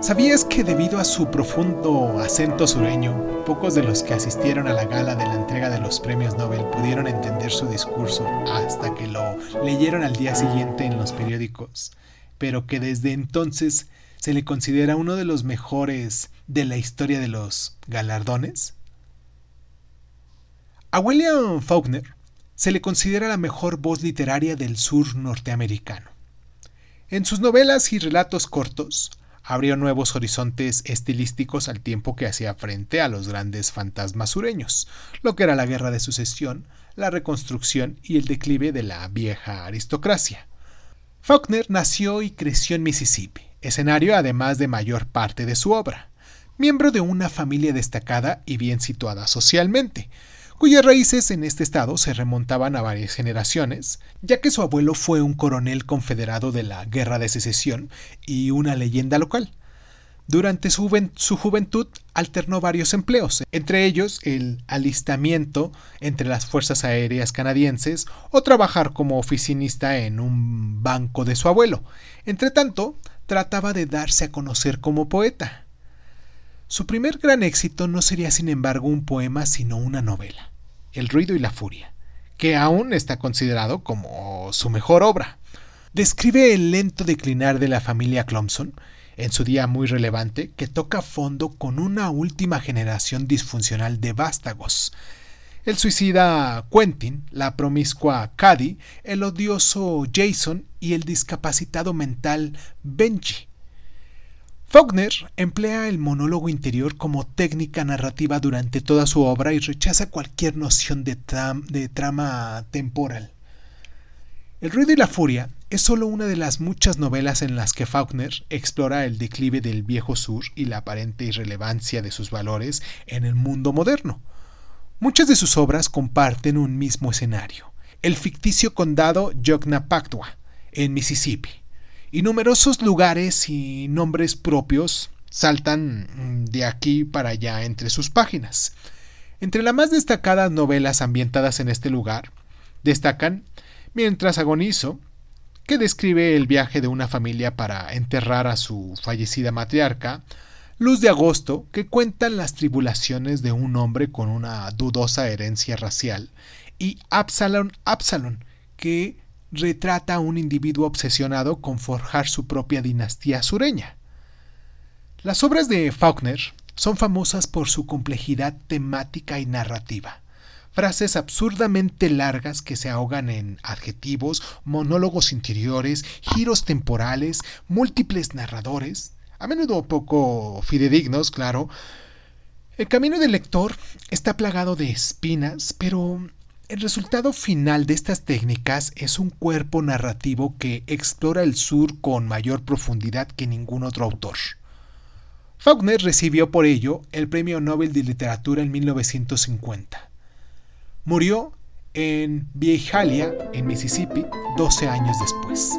¿Sabías que debido a su profundo acento sureño, pocos de los que asistieron a la gala de la entrega de los premios Nobel pudieron entender su discurso hasta que lo leyeron al día siguiente en los periódicos, pero que desde entonces se le considera uno de los mejores de la historia de los galardones? A William Faulkner se le considera la mejor voz literaria del sur norteamericano. En sus novelas y relatos cortos, abrió nuevos horizontes estilísticos al tiempo que hacía frente a los grandes fantasmas sureños, lo que era la guerra de sucesión, la reconstrucción y el declive de la vieja aristocracia. Faulkner nació y creció en Mississippi, escenario además de mayor parte de su obra, miembro de una familia destacada y bien situada socialmente, cuyas raíces en este estado se remontaban a varias generaciones, ya que su abuelo fue un coronel confederado de la Guerra de Secesión y una leyenda local. Durante su, juventud alternó varios empleos, entre ellos el alistamiento entre las Fuerzas Aéreas canadienses o trabajar como oficinista en un banco de su abuelo. Entretanto, trataba de darse a conocer como poeta. Su primer gran éxito no sería sin embargo un poema sino una novela, El ruido y la furia, que aún está considerado como su mejor obra. Describe el lento declinar de la familia Clomson, en su día muy relevante, que toca fondo con una última generación disfuncional de vástagos. El suicida Quentin, la promiscua Cady, el odioso Jason y el discapacitado mental Benji, Faulkner emplea el monólogo interior como técnica narrativa durante toda su obra y rechaza cualquier noción de, trama temporal. El ruido y la furia es solo una de las muchas novelas en las que Faulkner explora el declive del viejo sur y la aparente irrelevancia de sus valores en el mundo moderno. Muchas de sus obras comparten un mismo escenario, el ficticio condado Yoknapatawpha, en Mississippi y numerosos lugares y nombres propios saltan mm, de aquí para allá entre sus páginas. Entre las más destacadas novelas ambientadas en este lugar destacan Mientras agonizo, que describe el viaje de una familia para enterrar a su fallecida matriarca, Luz de Agosto, que cuentan las tribulaciones de un hombre con una dudosa herencia racial, y Absalom Absalom, que retrata a un individuo obsesionado con forjar su propia dinastía sureña. Las obras de Faulkner son famosas por su complejidad temática y narrativa. Frases absurdamente largas que se ahogan en adjetivos, monólogos interiores, giros temporales, múltiples narradores, a menudo poco fidedignos, claro. El camino del lector está plagado de espinas, pero el resultado final de estas técnicas es un cuerpo narrativo que explora el sur con mayor profundidad que ningún otro autor. Faulkner recibió por ello el Premio Nobel de Literatura en 1950. Murió en Viejalia, en Mississippi, 12 años después.